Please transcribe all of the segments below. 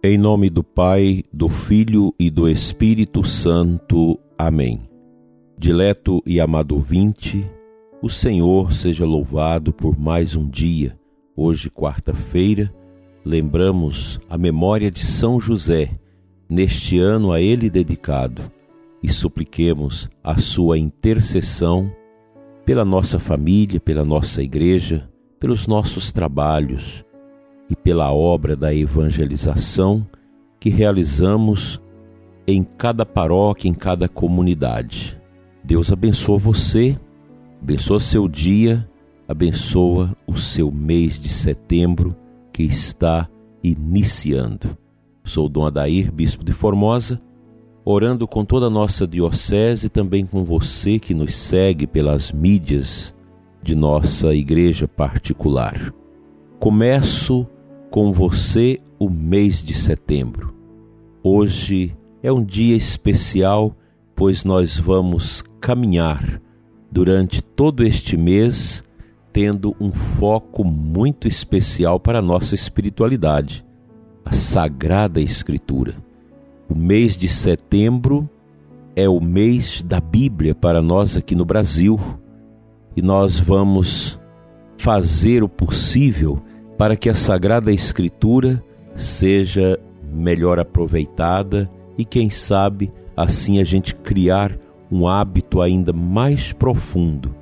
Em nome do Pai, do Filho e do Espírito Santo. Amém. Dileto e amado ouvinte, o Senhor seja louvado por mais um dia. Hoje, quarta-feira, lembramos a memória de São José, neste ano a ele dedicado, e supliquemos a sua intercessão pela nossa família, pela nossa igreja, pelos nossos trabalhos e pela obra da evangelização que realizamos em cada paróquia, em cada comunidade. Deus abençoa você, abençoa seu dia, abençoa o seu mês de setembro que está iniciando. Sou Dom Adair, bispo de Formosa, orando com toda a nossa diocese e também com você que nos segue pelas mídias de nossa igreja particular. Começo com você o mês de setembro. Hoje é um dia especial, pois nós vamos caminhar durante todo este mês tendo um foco muito especial para a nossa espiritualidade, a Sagrada Escritura. O mês de setembro é o mês da Bíblia para nós aqui no Brasil e nós vamos fazer o possível para que a Sagrada Escritura seja melhor aproveitada e, quem sabe, assim a gente criar um hábito ainda mais profundo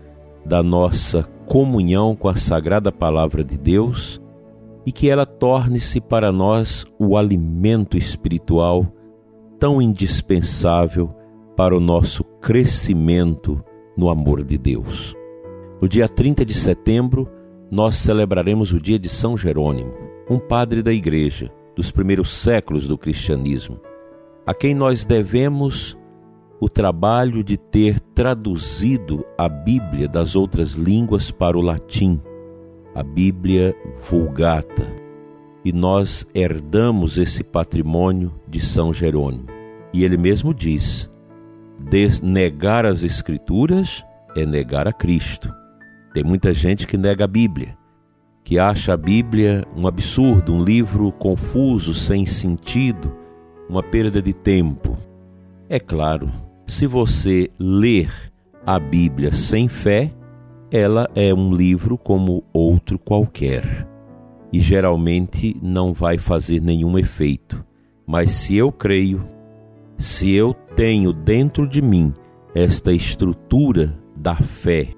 da nossa comunhão com a Sagrada Palavra de Deus e que ela torne-se para nós o alimento espiritual tão indispensável para o nosso crescimento no amor de Deus. No dia 30 de setembro, nós celebraremos o dia de São Jerônimo, um padre da Igreja dos primeiros séculos do cristianismo, a quem nós devemos o trabalho de ter traduzido a Bíblia das outras línguas para o latim, a Bíblia Vulgata. E nós herdamos esse patrimônio de São Jerônimo. E ele mesmo diz: negar as Escrituras é negar a Cristo. Tem muita gente que nega a Bíblia, que acha a Bíblia um absurdo, um livro confuso, sem sentido, uma perda de tempo. É claro, se você ler a Bíblia sem fé, ela é um livro como outro qualquer e geralmente não vai fazer nenhum efeito. Mas se eu creio, se eu tenho dentro de mim esta estrutura da fé,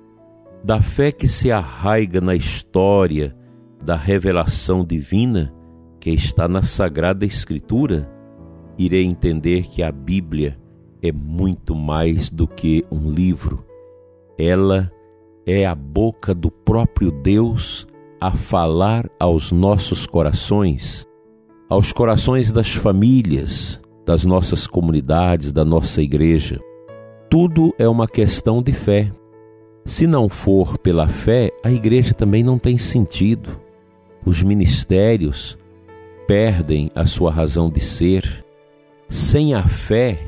da fé que se arraiga na história da revelação divina que está na Sagrada Escritura, irei entender que a Bíblia é muito mais do que um livro. Ela é a boca do próprio Deus a falar aos nossos corações, aos corações das famílias, das nossas comunidades, da nossa igreja. Tudo é uma questão de fé. Se não for pela fé, a igreja também não tem sentido. Os ministérios perdem a sua razão de ser. Sem a fé,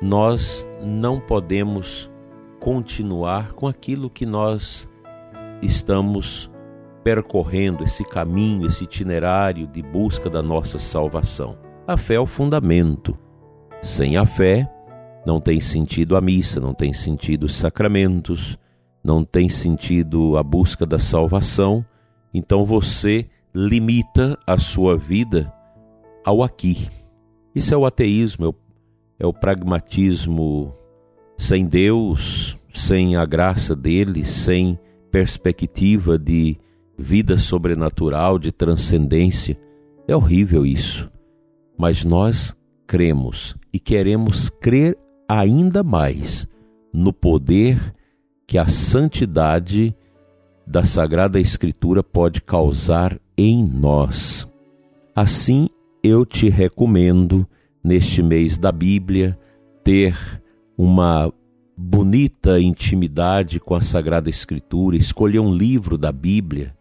nós não podemos continuar com aquilo que nós estamos percorrendo, esse caminho, esse itinerário de busca da nossa salvação. A fé é o fundamento. Sem a fé, não tem sentido a missa, não tem sentido os sacramentos, não tem sentido a busca da salvação, então você limita a sua vida ao aqui. Isso é o ateísmo, é o, é o pragmatismo sem Deus, sem a graça dele, sem perspectiva de vida sobrenatural, de transcendência. É horrível isso. Mas nós cremos e queremos crer ainda mais no poder que a santidade da Sagrada Escritura pode causar em nós. Assim, eu te recomendo, neste mês da Bíblia, ter uma bonita intimidade com a Sagrada Escritura, escolher um livro da Bíblia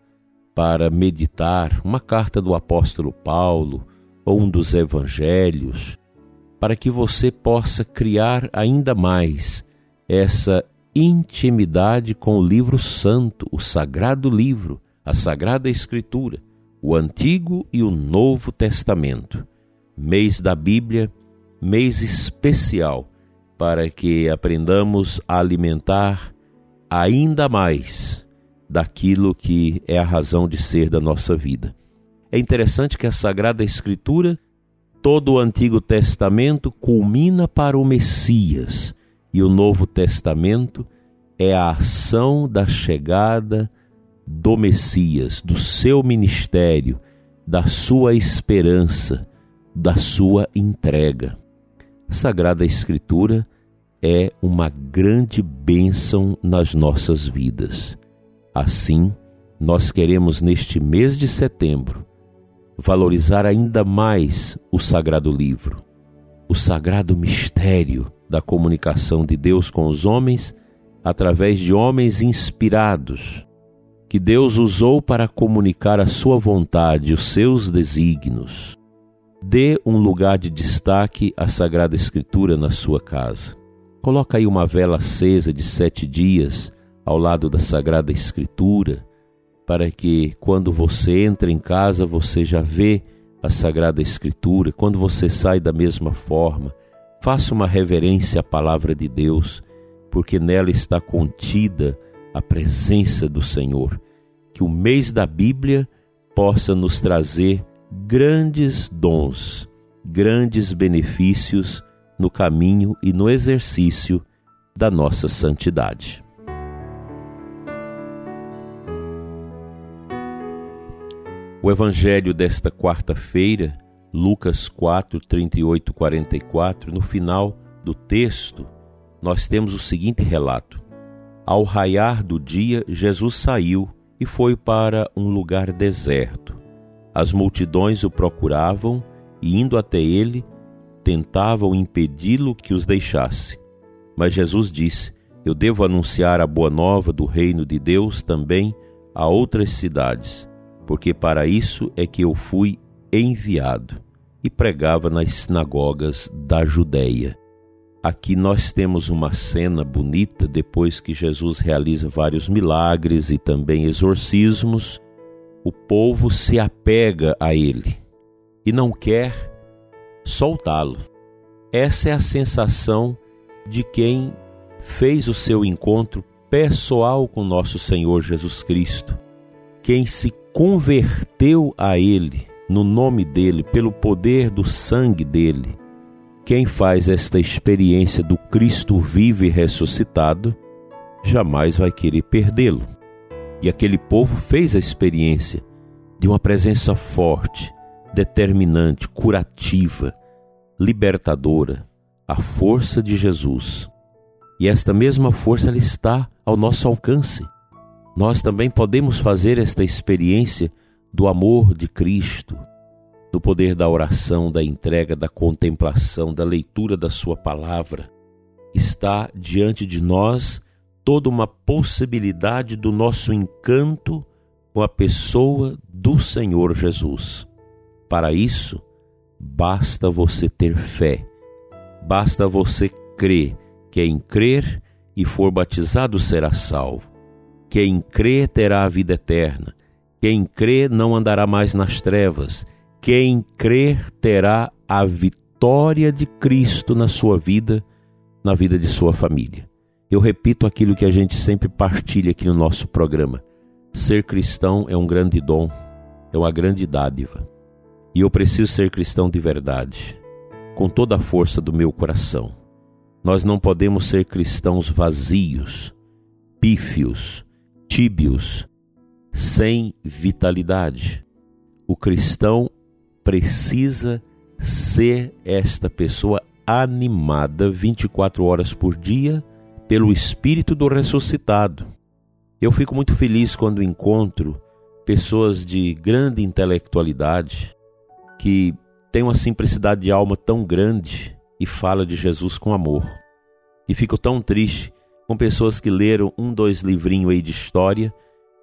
para meditar, uma carta do apóstolo Paulo ou um dos evangelhos, para que você possa criar ainda mais essa intimidade com o livro santo, o sagrado livro, a sagrada escritura, o Antigo e o Novo Testamento. mês da Bíblia, mês especial para que aprendamos a alimentar ainda mais daquilo que é a razão de ser da nossa vida. É interessante que a Sagrada Escritura, todo o Antigo Testamento, culmina para o Messias e o Novo Testamento é a ação da chegada do Messias, do seu ministério, da sua esperança, da sua entrega. A Sagrada Escritura é uma grande bênção nas nossas vidas. Assim, nós queremos neste mês de setembro valorizar ainda mais o Sagrado Livro, o sagrado mistério da comunicação de Deus com os homens através de homens inspirados, que Deus usou para comunicar a sua vontade, os seus desígnios. Dê um lugar de destaque à Sagrada Escritura na sua casa. Coloca aí uma vela acesa de sete dias ao lado da Sagrada Escritura, para que quando você entra em casa você já vê a Sagrada Escritura. Quando você sai da mesma forma, faça uma reverência à palavra de Deus, porque nela está contida a presença do Senhor. Que o mês da Bíblia possa nos trazer grandes dons, grandes benefícios no caminho e no exercício da nossa santidade. O evangelho desta quarta-feira, Lucas 4, 38 44, no final do texto, nós temos o seguinte relato: Ao raiar do dia, Jesus saiu e foi para um lugar deserto. As multidões o procuravam e, indo até ele, tentavam impedi-lo que os deixasse. Mas Jesus disse: Eu devo anunciar a boa nova do reino de Deus também a outras cidades, porque para isso é que eu fui enviado. E pregava nas sinagogas da Judéia. Aqui nós temos uma cena bonita depois que Jesus realiza vários milagres e também exorcismos. O povo se apega a ele e não quer soltá-lo. Essa é a sensação de quem fez o seu encontro pessoal com nosso Senhor Jesus Cristo, quem se converteu a Ele, no nome dele, pelo poder do sangue dele. Quem faz esta experiência do Cristo vivo e ressuscitado, jamais vai querer perdê-lo. E aquele povo fez a experiência de uma presença forte, determinante, curativa, libertadora, a força de Jesus. E esta mesma força ela está ao nosso alcance. Nós também podemos fazer esta experiência do amor de Cristo, do poder da oração, da entrega, da contemplação, da leitura da Sua palavra. Está diante de nós toda uma possibilidade do nosso encanto com a pessoa do Senhor Jesus. Para isso, basta você ter fé, basta você crer. Quem crer e for batizado será salvo. Quem crê terá a vida eterna. Quem crê não andará mais nas trevas. Quem crer terá a vitória de Cristo na sua vida, na vida de sua família. Eu repito aquilo que a gente sempre partilha aqui no nosso programa. Ser cristão é um grande dom, é uma grande dádiva. E eu preciso ser cristão de verdade, com toda a força do meu coração. Nós não podemos ser cristãos vazios, pífios, tíbios, sem vitalidade. O cristão precisa ser esta pessoa animada 24 horas por dia pelo Espírito do ressuscitado. Eu fico muito feliz quando encontro pessoas de grande intelectualidade, que tem uma simplicidade de alma tão grande e fala de Jesus com amor. E fico tão triste com pessoas que leram um, dois livrinhos aí de história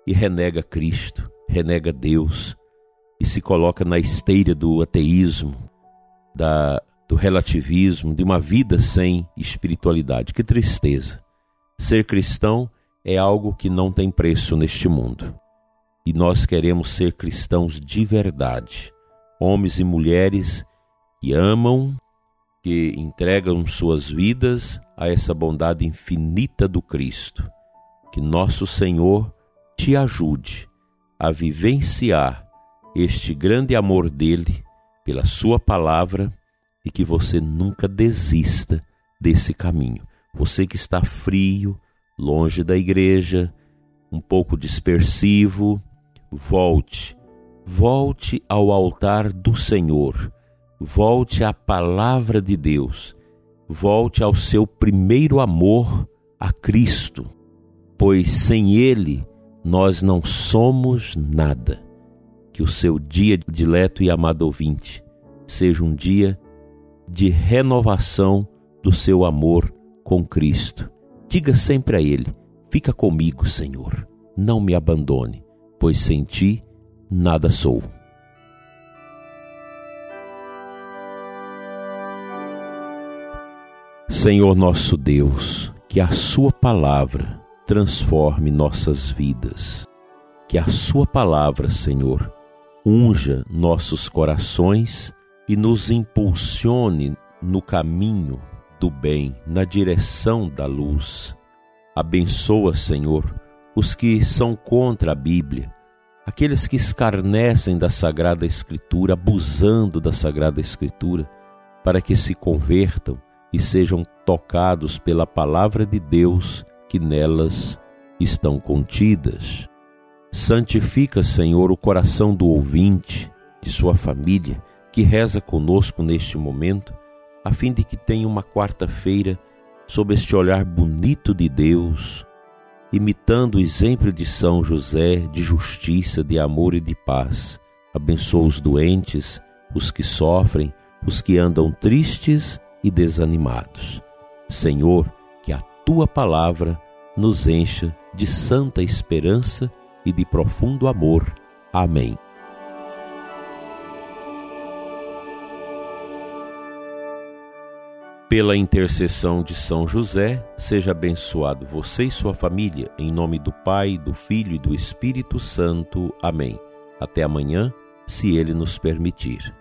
e renega Cristo, renega Deus e se coloca na esteira do ateísmo, da, do relativismo, de uma vida sem espiritualidade. Que tristeza! Ser cristão é algo que não tem preço neste mundo. E nós queremos ser cristãos de verdade homens e mulheres que amam, que entregam suas vidas a essa bondade infinita do Cristo. Que nosso Senhor te ajude a vivenciar este grande amor dele pela sua palavra e que você nunca desista desse caminho. Você que está frio, longe da igreja, um pouco dispersivo, volte, volte ao altar do Senhor, volte à palavra de Deus, volte ao seu primeiro amor a Cristo, pois sem Ele nós não somos nada. Que o seu dia dileto e amado ouvinte seja um dia de renovação do seu amor com Cristo. Diga sempre a Ele: Fica comigo, Senhor, não me abandone, pois sem ti nada sou. Senhor nosso Deus, que a Sua palavra transforme nossas vidas. Que a Sua palavra, Senhor, unja nossos corações e nos impulsione no caminho do bem, na direção da luz. Abençoa, Senhor, os que são contra a Bíblia, aqueles que escarnecem da Sagrada Escritura, abusando da Sagrada Escritura, para que se convertam e sejam tocados pela palavra de Deus que nelas estão contidas. Santifica, Senhor, o coração do ouvinte, de sua família, que reza conosco neste momento, a fim de que tenha uma quarta-feira sob este olhar bonito de Deus, imitando o exemplo de São José de justiça, de amor e de paz. Abençoa os doentes, os que sofrem, os que andam tristes e desanimados. Senhor, tua palavra nos encha de santa esperança e de profundo amor. Amém. Pela intercessão de São José, seja abençoado você e sua família, em nome do Pai, do Filho e do Espírito Santo. Amém. Até amanhã, se Ele nos permitir.